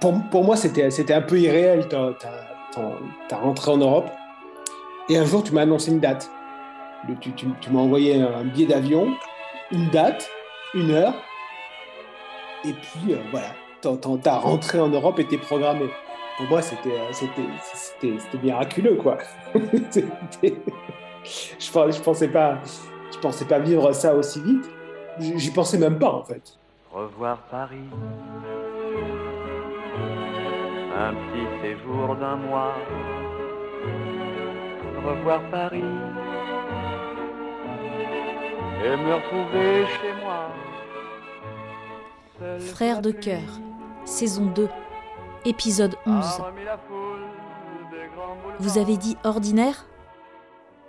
pour, pour moi, c'était un peu irréel. Tu as, rentré en Europe et un jour, tu m'as annoncé une date. Tu, tu, tu m'as envoyé un billet d'avion, une date, une heure, et puis euh, voilà, ta rentré en Europe était programmée. Pour moi, c'était miraculeux quoi. je, je pensais pas je pensais pas vivre ça aussi vite. J'y pensais même pas en fait. Revoir Paris. Un petit séjour d'un mois. Revoir Paris. Et me retrouver chez moi. Frères de cœur, saison 2, épisode 11. Vous avez dit ordinaire?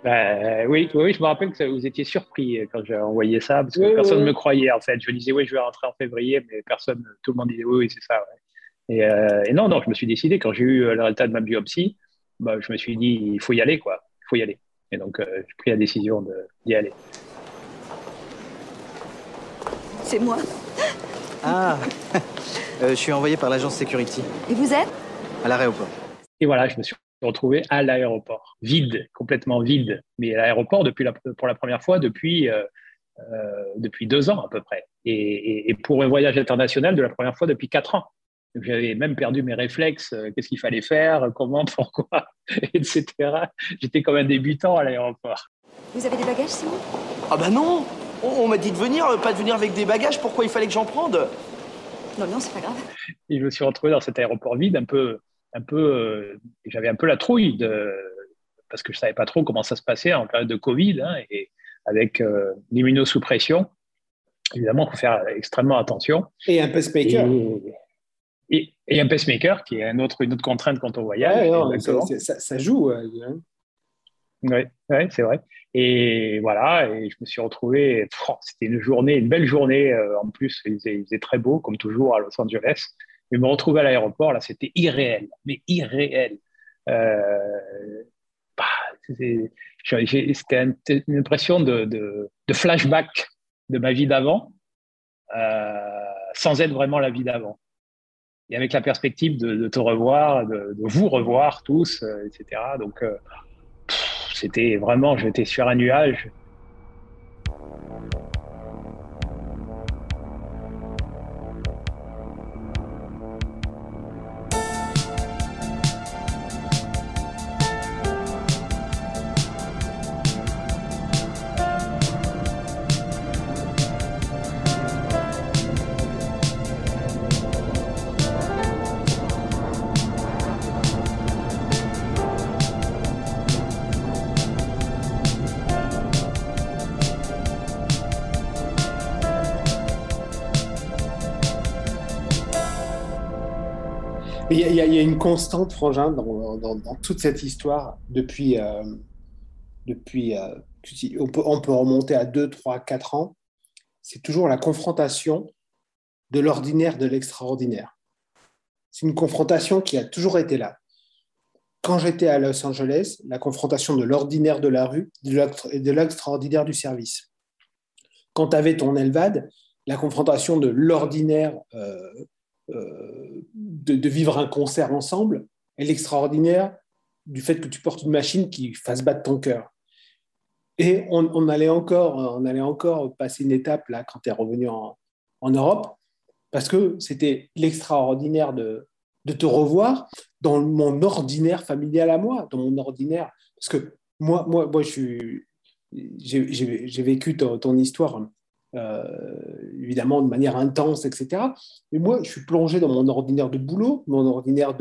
Bah, oui, oui, je me rappelle que vous étiez surpris quand j'ai envoyé ça, parce que personne ne me croyait en fait. Je disais oui, je vais rentrer en février, mais personne, tout le monde disait oui, oui, c'est ça. Euh, et, non, non, je me suis décidé quand j'ai eu le résultat de ma biopsie, bah, je me suis dit il faut y aller, quoi, il faut y aller. Et donc euh, j'ai pris la décision d'y aller. C'est moi. Ah, euh, je suis envoyé par l'agence Security. Et vous êtes? À l'aéroport. Et voilà, je me suis retrouvé à l'aéroport, vide, complètement vide. Mais à l'aéroport depuis la, pour la première fois depuis, euh, euh, depuis deux ans à peu près. Et, pour un voyage international de la première fois depuis quatre ans. J'avais même perdu mes réflexes, qu'est-ce qu'il fallait faire, comment, pourquoi, etc. J'étais comme un débutant à l'aéroport. Vous avez des bagages, Simon? Ah bah non on, m'a dit de venir, pas de venir avec des bagages. Pourquoi il fallait que j'en prenne Non, non, c'est pas grave. Et je me suis retrouvé dans cet aéroport vide, un peu, un peu, euh, j'avais un peu la trouille de, parce que je savais pas trop comment ça se passait en période de Covid hein, et avec euh, l'immunosuppression. Évidemment, il faut faire extrêmement attention. Et un pacemaker. Et, et, un pacemaker, qui est un autre, une autre contrainte quand on voyage. ça, ça, joue. Hein. Oui, ouais, c'est vrai. Et voilà, et je me suis retrouvé, c'était une journée, une belle journée. Euh, en plus, il faisait, très beau, comme toujours à Los Angeles. Mais me retrouver à l'aéroport, là, c'était irréel, mais irréel. Euh, bah, c'était une impression de, de, flashback de ma vie d'avant, euh, sans être vraiment la vie d'avant. Et avec la perspective de, te revoir, de, vous revoir tous, etc. Donc, c'était vraiment, j'étais sur un nuage. Il y, a une constante, Frangin, dans, toute cette histoire depuis. Euh, depuis euh, on, peut, on, remonter à 2, 3, 4 ans. C'est toujours la confrontation de l'ordinaire, de l'extraordinaire. C'est une confrontation qui a toujours été là. Quand j'étais à Los Angeles, la confrontation de l'ordinaire de la rue et de l'extraordinaire du service. Quand tu avais ton Elvad, la confrontation de l'ordinaire euh, euh, de, vivre un concert ensemble et l'extraordinaire du fait que tu portes une machine qui fasse battre ton cœur. Et on, allait encore, on allait encore passer une étape là quand tu es revenu en, Europe, parce que c'était l'extraordinaire de, de te revoir dans mon ordinaire familial à moi, dans mon ordinaire. Parce que moi, moi, moi j'ai vécu ton, ton histoire évidemment de manière intense, etc. Mais moi, je suis plongé dans mon ordinaire de boulot, mon ordinaire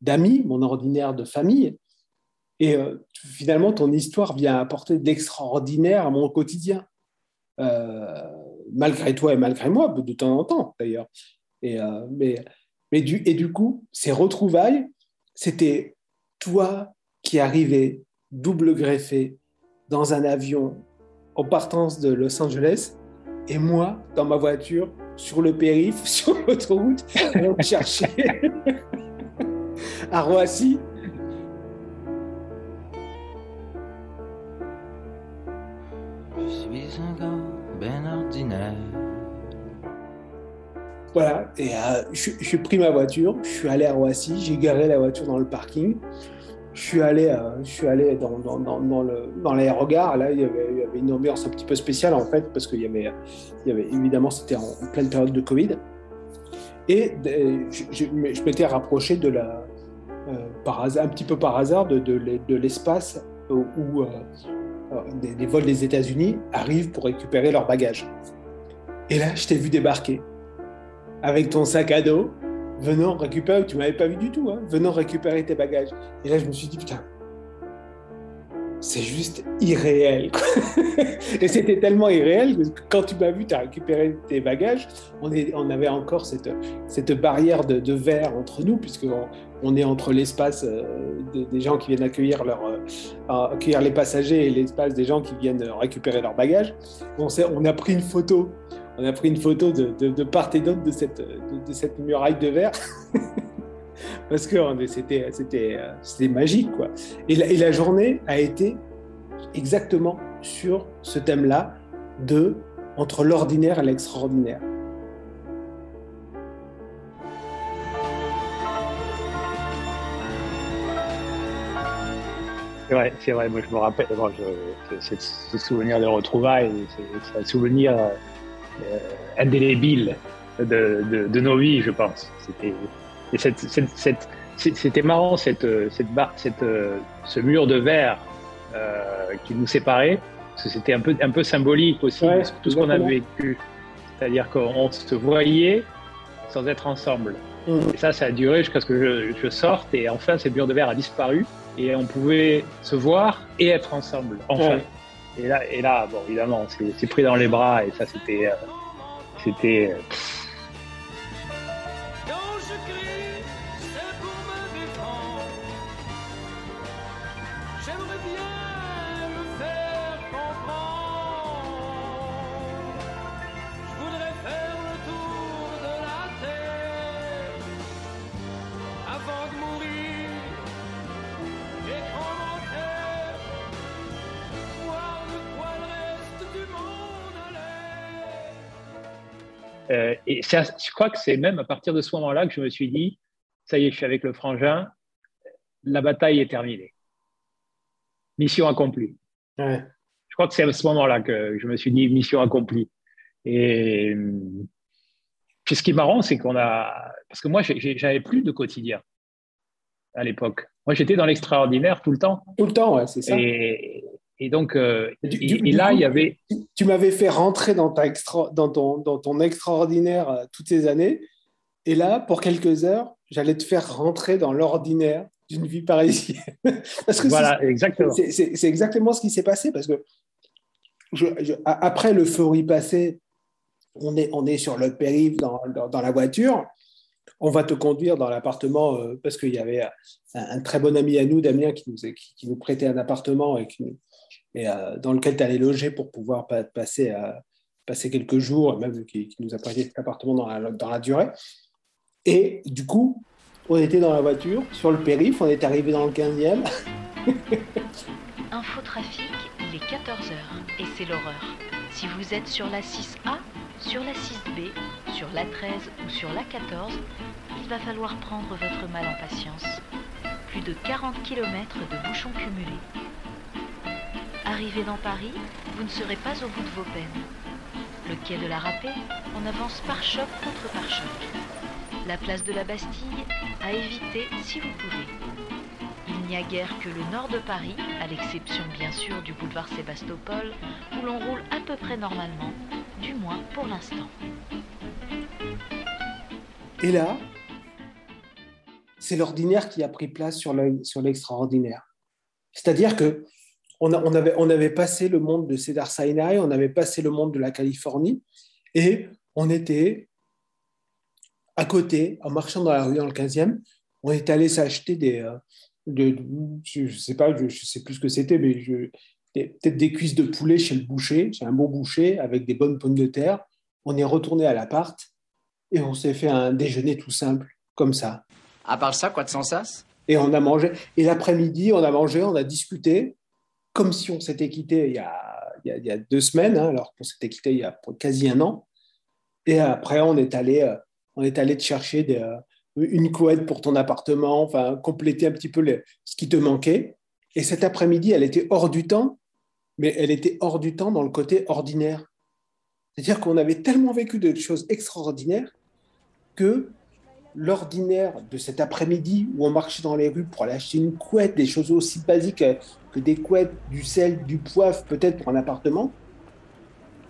d'amis, mon ordinaire de famille. Et euh, finalement, ton histoire vient apporter de l'extraordinaire à mon quotidien. Euh, malgré toi et malgré moi, de temps en temps d'ailleurs. Et, mais, mais du, et du coup, ces retrouvailles, c'était toi qui arrivais double greffé dans un avion en partance de Los Angeles et moi, dans ma voiture, sur le périph, sur l'autoroute, on chercher à Roissy. Je suis un gars ben ordinaire. Voilà, et euh, je, je suis pris ma voiture, je suis allé à Roissy, j'ai garé la voiture dans le parking. Je suis allé, euh, je suis allé dans, le, dans l'aérogare. Là, il y, avait, une ambiance un petit peu spéciale en fait, parce qu'il y avait, il y avait évidemment, c'était en, pleine période de Covid. Et euh, je, m'étais rapproché de la, euh, par hasard, un petit peu par hasard, de, l'espace où, où, des, des vols des États-Unis arrivent pour récupérer leurs bagages. Et là, je t'ai vu débarquer avec ton sac à dos, venant récupérer, tu m'avais pas vu du tout, hein, venant récupérer tes bagages. Et là, je me suis dit, putain, c'est juste irréel. et c'était tellement irréel que quand tu m'as vu, tu as récupéré tes bagages, on, est, on avait encore cette, cette barrière de, verre entre nous, puisqu'on on est entre l'espace euh, des, gens qui viennent accueillir, leur, euh, accueillir les passagers et l'espace des gens qui viennent récupérer leurs bagages. On, on a pris une photo. On a pris une photo de, part et d'autre de cette, muraille de verre. Parce que euh, c'était magique. Quoi. Et, la, journée a été exactement sur ce thème-là de entre l'ordinaire et l'extraordinaire. C'est vrai, c'est vrai. Moi, je me rappelle, bon, c'est souvenir de retrouvailles, c'est, c'est un souvenir euh, indélébile de, de, de nos vies, je pense. C'était, cette, cette, cette- marrant, cette, cette, bar- cette, euh, ce mur de verre euh, qui nous séparait, parce que c'était un peu, un peu symbolique aussi Ouais, tout ce qu'on a vécu. C'est-à-dire qu'on se voyait sans être ensemble. Et ça, ça a duré jusqu'à ce que je, je sorte et enfin, ce mur de verre a disparu et on pouvait se voir et être ensemble, enfin. Ouais. Et là, bon, évidemment, c'est c'est pris dans les bras et ça, c'était, euh, c'était, euh, et je crois que c'est même à partir de ce moment-là que je me suis dit, ça y est, je suis avec le frangin, la bataille est terminée. Mission accomplie. Ouais. Je crois que c'est à ce moment-là que je me suis dit mission accomplie. Et puis ce qui est marrant, c'est qu'on a. Parce que moi, j'avais plus de quotidien à l'époque. Moi, j'étais dans l'extraordinaire tout le temps. Tout le temps, ouais, c'est ça. Et, et donc, euh, Du- et, du- et du là, coup, il y avait. tu- Tu m'avais fait rentrer dans, ta extra, dans, ton, dans ton extraordinaire euh, toutes ces années. Et là, pour quelques heures, j'allais te faire rentrer dans l'ordinaire d'une vie parisienne. Parce que Voilà, exactement. c'est- exactement ce qui s'est passé. Parce que je- je- après l'euphorie passée, on est, on est sur le périph' dans, dans, dans la voiture. On va te conduire dans l'appartement euh, parce qu'il y avait un, un très bon ami à nous, Damien, qui nous, qui, qui nous prêtait un appartement et, qui, euh, dans lequel tu allais loger pour pouvoir pa- passer, euh, passer quelques jours, même qui, qui nous a prêté cet appartement dans la, dans la durée. Et du coup, on était dans la voiture, sur le périph', on est arrivé dans le 15e. Infotrafic, il est 14h et c'est l'horreur. Si vous êtes sur la 6A, sur la 6B, sur la 13 ou sur la 14, il va falloir prendre votre mal en patience. Plus de 40 km de bouchons cumulés. Arrivé dans Paris, vous ne serez pas au bout de vos peines. Le quai de la Râpée, on avance par choc contre par choc. La place de la Bastille, à éviter si vous pouvez. Il n'y a guère que le nord de Paris, à l'exception bien sûr du boulevard Sébastopol, où l'on roule à peu près normalement, du moins pour l'instant. Et là, c'est l'ordinaire qui a pris place sur l'extraordinaire. C'est-à-dire que on, a- on avait, on avait passé le monde de Cedar Sinai, on avait passé le monde de la Californie, et on était à côté, en marchant dans la rue dans le 15e, on est allé s'acheter des, euh, de- je ne sais pas, je sais plus ce que c'était, mais peut-être des cuisses de poulet chez le boucher, chez un bon boucher, avec des bonnes pommes de terre. On est retourné à l'appart et on s'est fait un déjeuner tout simple, comme ça. À part ça, quoi de sans sas Et on a mangé. Et l'après-midi, on a mangé, on a discuté, comme si on s'était quitté il y a, deux semaines, hein, alors qu'on s'était quitté il y a quasi un an. Et après, on est allé, euh, on est allé te chercher euh, une couette pour ton appartement, enfin, compléter un petit peu ce qui te manquait. Et cet après-midi, elle était hors du temps, mais elle était hors du temps dans le côté ordinaire. C'est-à-dire qu'on avait tellement vécu de choses extraordinaires que l'ordinaire de cet après-midi où on marchait dans les rues pour aller acheter une couette, des choses aussi basiques que des couettes, du sel, du poivre, peut-être pour un appartement,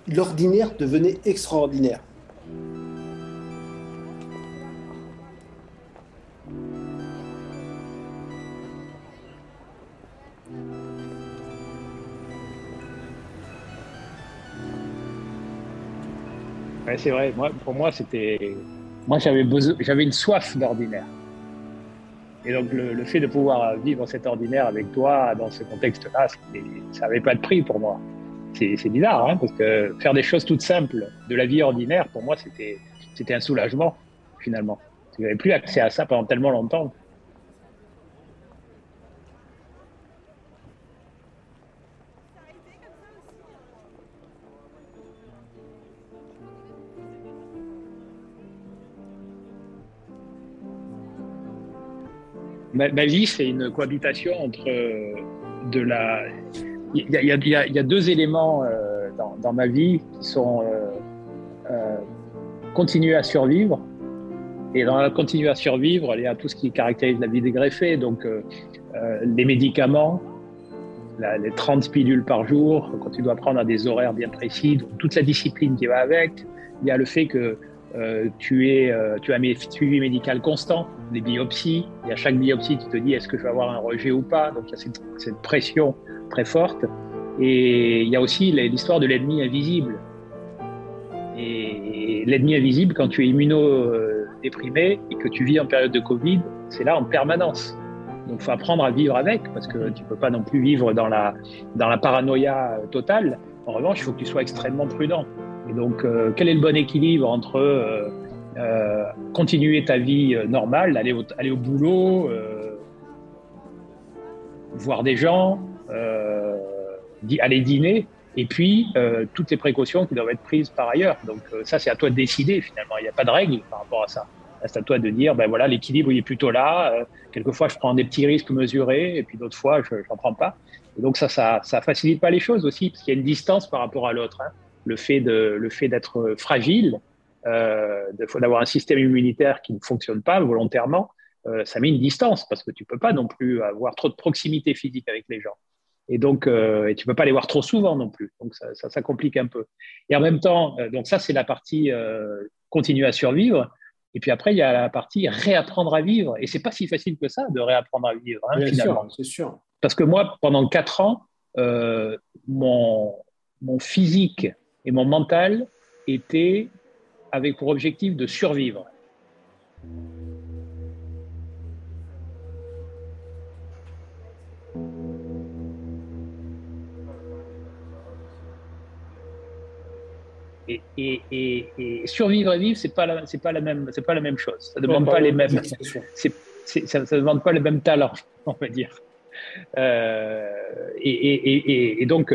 l'ordinaire devenait extraordinaire. C'est vrai. Pour moi, c'était. Moi, j'avais besoin, j'avais une soif d'ordinaire. Et donc, le, fait de pouvoir vivre cet ordinaire avec toi dans ce contexte-là, ça n'avait pas de prix pour moi. C'est c'est bizarre, hein, parce que faire des choses toutes simples de la vie ordinaire, pour moi, c'était c'était un soulagement, finalement. Je n'avais plus accès à ça pendant tellement longtemps. Ma, vie, c'est une cohabitation entre euh, de la. Il y a, deux éléments euh, dans, ma vie qui sont euh, continuer à survivre. Et dans la continuer à survivre, il y a tout ce qui caractérise la vie des greffés, donc les médicaments, les 30 pilules par jour, quand tu dois prendre à des horaires bien précis, toute la discipline qui va avec. Il y a le fait que euh, euh, tu as un suivi médical constant, des biopsies, et à chaque biopsie, tu te dis est-ce que je vais avoir un rejet ou pas? Donc il y a cette, cette pression très forte. Et il y a aussi l'histoire de l'ennemi invisible. Et l'ennemi invisible, quand tu es immunodéprimé et que tu vis en période de Covid, c'est là en permanence. Donc il faut apprendre à vivre avec, parce que tu ne peux pas non plus vivre dans la, dans la paranoïa totale. En revanche, il faut que tu sois extrêmement prudent. Et donc, euh, quel est le bon équilibre entre euh, euh, continuer ta vie normale, aller au, boulot, voir des gens, aller dîner, et puis toutes les précautions qui doivent être prises par ailleurs. Donc ça, c'est à toi de décider finalement. Il n'y a pas de règle par rapport à ça. C'est à toi de dire, ben voilà, l'équilibre il est plutôt là. Quelquefois, je prends des petits risques mesurés, et puis d'autres fois, je n'en prends pas. Et donc ça, ça, ça facilite pas les choses aussi, parce qu'il y a une distance par rapport à l'autre. hein. Le fait de, le fait d'être fragile, euh, d'avoir un système immunitaire qui ne fonctionne pas volontairement, euh, ça met une distance parce que tu peux pas non plus avoir trop de proximité physique avec les gens. Et donc, euh, et tu peux pas les voir trop souvent non plus. Donc, ça, ça, ça complique un peu. Et en même temps, euh, donc ça, c'est la partie euh, continuer à survivre. Et puis après, il y a la partie réapprendre à vivre. Et c'est pas si facile que ça de réapprendre à vivre, hein, Bien finalement. sûr, c'est sûr. Parce que moi, pendant quatre ans, mon, mon physique et mon mental étaient avec pour objectif de survivre. Et, et, et, et survivre et vivre, c'est pas la, c'est pas la même, c'est pas la même chose. Ça demande Ouais, pas ouais, les mêmes, c'est- ça, ça demande pas le même talent, on va dire. Euh, et, donc,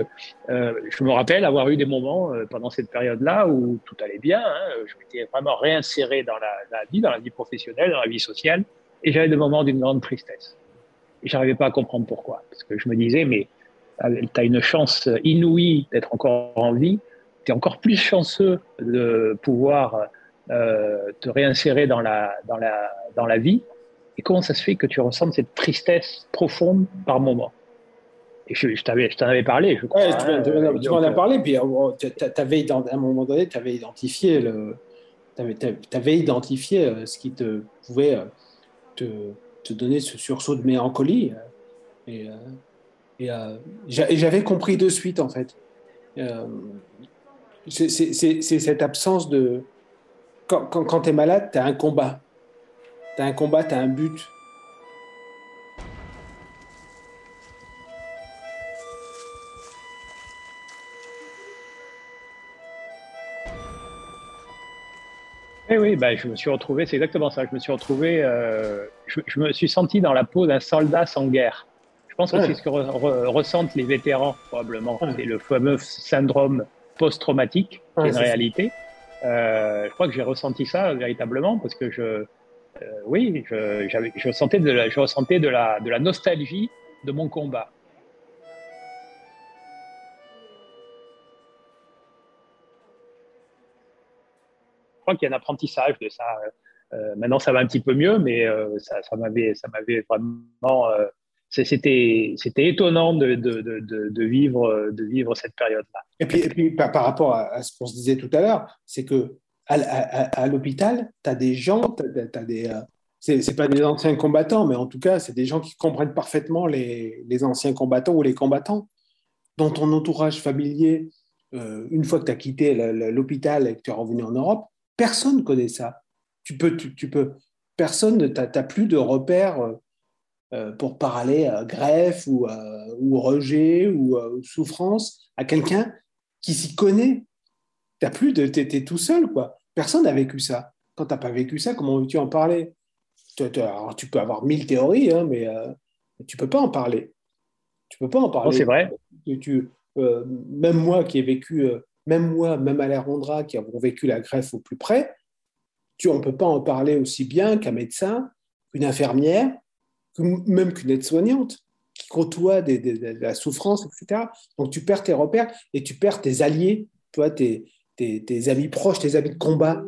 euh, je me rappelle avoir eu des moments euh, pendant cette période-là où tout allait bien. hein, je m'étais vraiment réinséré dans la, vie, dans la vie professionnelle, dans la vie sociale, et j'avais des moments d'une grande tristesse. Et j'arrivais pas à comprendre pourquoi, parce que je me disais, mais tu as une chance inouïe d'être encore en vie, tu es encore plus chanceux de pouvoir te réinsérer dans la, dans, la, dans la vie. Et comment ça se fait que tu ressentes cette tristesse profonde par moment? Et je, t'en avais paré, je crois. Ouais, tu, hein, tu- tu donc, m'en as euh, parlé, puis euh, avais, à un moment donné, tu avais identifié, le, t'avais identifié euh, ce qui te pouvait te, te donner ce sursaut de mélancolie. Et, et, j'a- et j'avais compris de suite, en fait. C'est cette absence de... Quand, quand, quand tu es malade, tu as un combat. Tu as un combat, tu as un but. Oui, oui, bah, je me suis retrouvé, c'est exactement ça. Je me suis retrouvé, euh, je, je me suis senti dans la peau d'un soldat sans guerre. Je pense que Ouais. c'est ce que re- re- ressentent les vétérans, probablement. Ouais. C'est le fameux syndrome post-traumatique, qui Ouais, est une réalité. euh, je crois que j'ai ressenti ça véritablement parce que je, euh, oui, je, je ressentais, de la, je ressentais de, la, de la nostalgie de mon combat. Je crois qu'il y a un apprentissage de ça. Euh, maintenant, ça va un petit peu mieux, mais euh, ça, ça, m'avait, vraiment. euh, c'était, étonnant de, de, de, vivre, de vivre cette période-là. Et puis, et puis par, rapport à ce qu'on se disait tout à l'heure, c'est que à, l'hôpital, tu as des gens, t'as- t'as des, euh, pas des anciens combattants, mais en tout cas, c'est des gens qui comprennent parfaitement les, les anciens combattants ou les combattants. Dans ton entourage familier, euh, une fois que tu as quitté l'hôpital et que tu es revenu en Europe, personne ne connaît ça. Tu peux, tu, tu peux, personne, tu n'as plus de repères euh, euh, pour parler à greffe ou, euh, ou rejet ou euh, souffrance à quelqu'un qui s'y connaît. T'as plus de, t'es, t'es tout seul quoi. Personne n'a vécu ça. Quand t'as pas vécu ça, comment veux-tu en parler? Tu- tu- alors, tu peux avoir mille théories, hein, mais euh, tu peux pas en parler. Tu peux pas en parler. Non, c'est vrai. Tu- tu- euh, même moi qui ai vécu, euh, même moi, même Alain Rondra qui avons vécu la greffe au plus près, tu, on peut pas en parler aussi bien qu'un médecin, qu'une infirmière, que même qu'une aide-soignante qui côtoie des- des- de la souffrance, etc. Donc tu perds tes repères et tu perds tes alliés, tu vois, tes, tes, tes amis proches, tes amis de combat.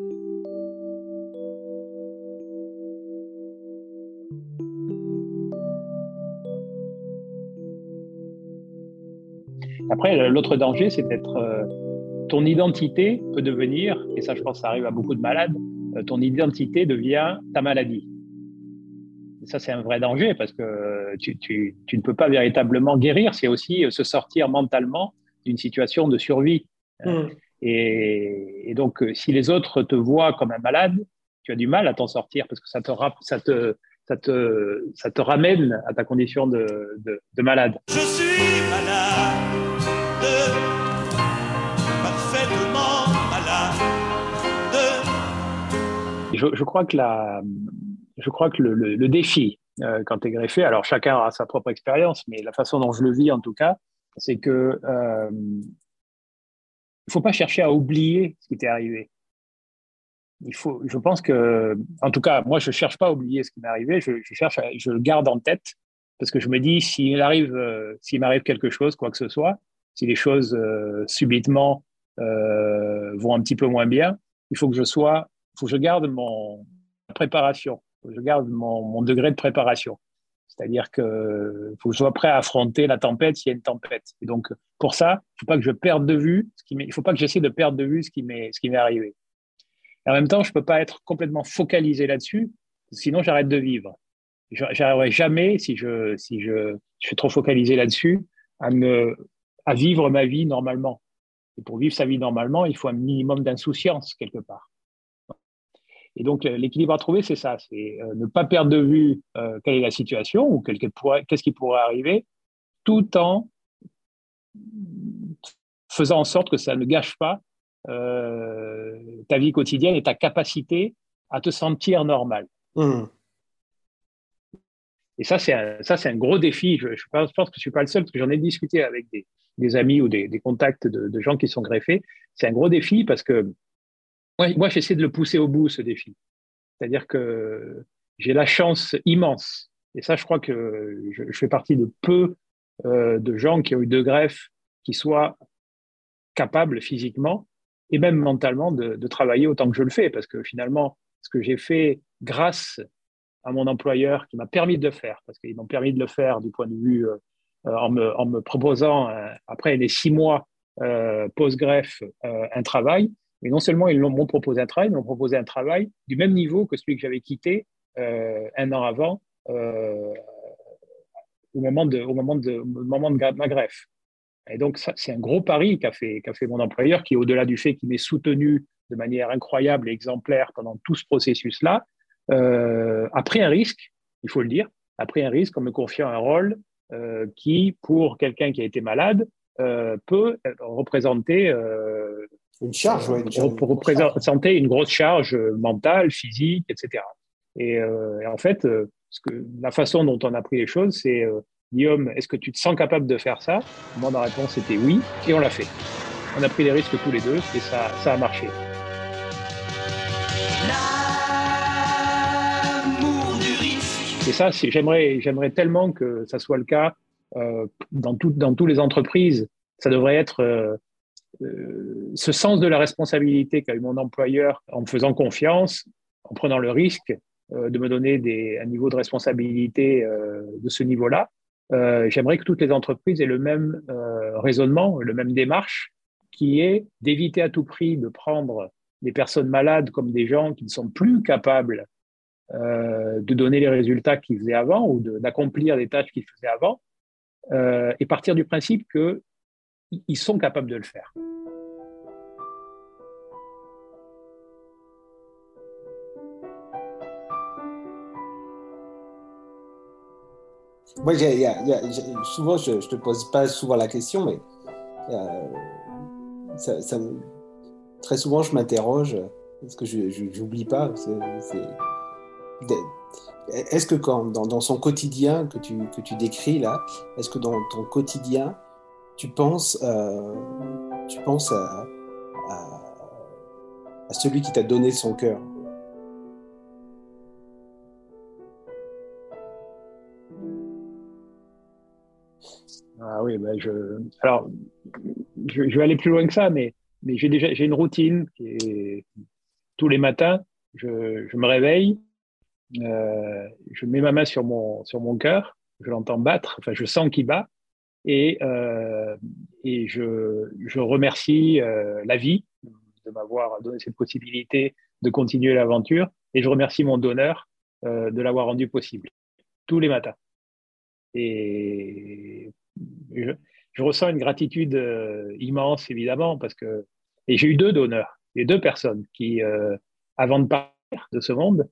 Après, l'autre danger, c'est d'être. euh, ton identité peut devenir, et ça, je pense, ça arrive à beaucoup de malades, euh, ton identité devient ta maladie. Et ça, c'est un vrai danger parce que tu, tu, tu ne peux pas véritablement guérir. C'est aussi euh, se sortir mentalement d'une situation de survie. Mm. Et, et donc, euh, si les autres te voient comme un malade, tu as du mal à t'en sortir parce que ça te, rap- ça te, ça te, ça te ramène à ta condition de, de, de malade. Je suis malade, parfaitement malade. Je, je crois que, la, je crois que le, le, le défi, euh, quand tu es greffé, alors chacun a sa propre expérience, mais la façon dont je le vis en tout cas, c'est que euh, il faut pas chercher à oublier ce qui t'est arrivé. Il faut, je pense que, en tout cas, moi, je cherche pas à oublier ce qui m'est arrivé. Je, je cherche, à- je le garde en tête parce que je me dis, s'il arrive, euh, s'il m'arrive quelque chose, quoi que ce soit, si les choses euh, subitement euh, vont un petit peu moins bien, il faut que je sois, faut que je garde mon préparation, faut que je garde mon, mon degré de préparation. C'est-à-dire que faut que je sois prêt à affronter la tempête s'il y a une tempête. Et donc, pour ça, il faut pas que je perde de vue ce qui il faut pas que j'essaie de perdre de vue ce qui m'est, arrivé. Et en même temps, je peux pas être complètement focalisé là-dessus, sinon j'arrête de vivre. J'arriverai jamais, si je, si je suis trop focalisé là-dessus, à me, à vivre ma vie normalement. Et pour vivre sa vie normalement, il faut un minimum d'insouciance quelque part. Et donc, l'équilibre à trouver, c'est ça, c'est euh, ne pas perdre de vue euh, quelle est la situation ou qu'est-ce qui pourrait arriver, tout en faisant en sorte que ça ne gâche pas euh, ta vie quotidienne et ta capacité à te sentir normal. Mm. Et ça, c'est un, ça, c'est un gros défi. Je, je pense, que je suis pas le seul, parce que j'en ai discuté avec des, des amis ou des, des contacts de, de gens qui sont greffés. C'est un gros défi parce que moi, moi j'essaie de le pousser au bout, ce défi. C'est-à-dire que j'ai la chance immense, et ça, je crois que je, fais partie de peu euh, de gens qui ont eu deux greffes qui soient capables physiquement et même mentalement de, travailler autant que je le fais, parce que finalement, ce que j'ai fait grâce à mon employeur qui m'a permis de le faire, parce qu'ils m'ont permis de le faire du point de vue euh, en, me, en me proposant, euh, après les six mois euh, post-greffe, euh, un travail. Et non seulement ils m'ont proposé un travail, ils m'ont proposé un travail du même niveau que celui que j'avais quitté euh, un an avant, euh, au moment de, ma greffe. Et donc, c'est un gros pari qu'a fait, mon employeur, qui, au-delà du fait qu'il m'ait soutenu de manière incroyable et exemplaire pendant tout ce processus-là, euh, a pris un risque, il faut le dire, a pris un risque en me confiant un rôle qui, pour quelqu'un qui a été malade, peut représenter une charge, oui. représenter une grosse charge euh, mentale, physique, etc. Euh, et, en fait, euh, la façon dont on a pris les choses, c'est Guillaume, est-ce que tu te sens capable de faire ça? Moi, ma réponse était oui, et on l'a fait. On a pris les risques tous les deux, et ça, ça a marché. Et ça, j'aimerais, j'aimerais tellement que ça soit le cas dans, tout, dans toutes les entreprises. Ça devrait être euh, ce sens de la responsabilité qu'a eu mon employeur en me faisant confiance, en prenant le risque euh, de me donner un niveau de responsabilité euh, de ce niveau-là. J'aimerais que toutes les entreprises aient le même raisonnement, le même démarche, qui est d'éviter à tout prix de prendre des personnes malades comme des gens qui ne sont plus capables de donner les résultats qu'ils faisaient avant ou de- d'accomplir des tâches qu'ils faisaient avant, et partir du principe qu'ils sont capables de le faire. Moi, souvent, je ne te pose pas souvent la question, mais euh, très souvent, je m'interroge, parce que je n'oublie pas. Est-ce que dans, dans son quotidien que tu, que tu décris là, est-ce que dans ton quotidien, tu penses, euh, tu penses à, celui qui t'a donné son cœur Ah oui, ben je. Alors, je, vais aller plus loin que ça, mais, mais j'ai déjà j'ai une routine tous les matins, je, je me réveille, euh, je mets ma main sur mon sur mon cœur, je l'entends battre, enfin je sens qu'il bat, et euh, et je remercie euh, la vie de m'avoir donné cette possibilité de continuer l'aventure, et je remercie mon donneur euh, de l'avoir rendu possible tous les matins. Et je, ressens une gratitude euh, immense, évidemment, parce que. J'ai eu deux donneurs, deux personnes qui, euh, avant de partir de ce monde,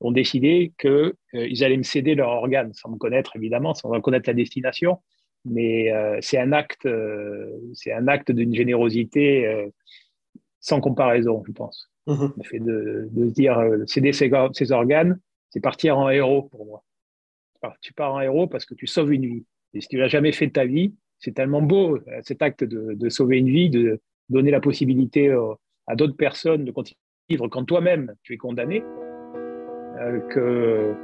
ont décidé qu'ils ils allaient me céder leur organe, sans me connaître, évidemment, sans connaître la destination. Mais euh, c'est un acte, euh, c'est un acte d'une générosité euh, sans comparaison, je pense. Mhm. Le fait de, de se dire céder ses, or- ses organes, c'est partir en héros pour moi. Tu pars en héros parce que tu sauves une vie. Et si tu l'as jamais fait de ta vie, c'est tellement beau cet acte de, de sauver une vie, de donner la possibilité à d'autres personnes de continuer à vivre quand toi-même tu es condamné, que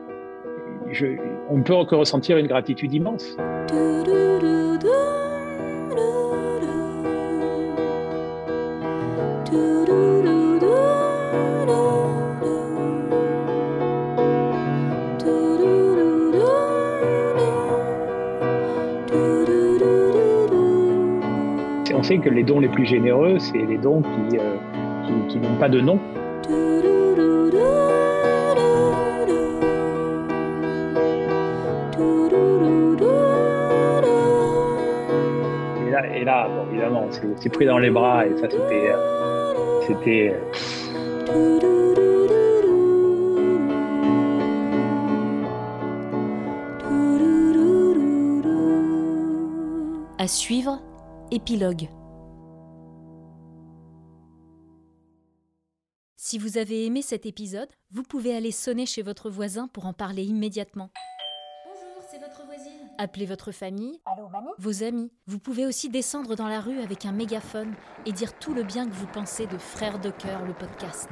on ne peut que ressentir une gratitude immense. On sait que les dons les plus généreux, c'est les dons qui, euh, n'ont pas de nom. C'est pris dans les bras et ça, c'était. euh, c'était euh, À suivre, épilogue. Si vous avez aimé cet épisode, vous pouvez aller sonner chez votre voisin pour en parler immédiatement. Appelez votre famille, vos amis. Vous pouvez aussi descendre dans la rue avec un mégaphone et dire tout le bien que vous pensez de Frères de cœur, le podcast.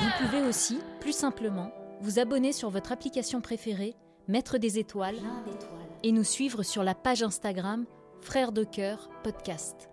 Vous pouvez aussi, plus simplement, vous abonner sur votre application préférée, mettre des étoiles et nous suivre sur la page Instagram Frères de cœur podcast.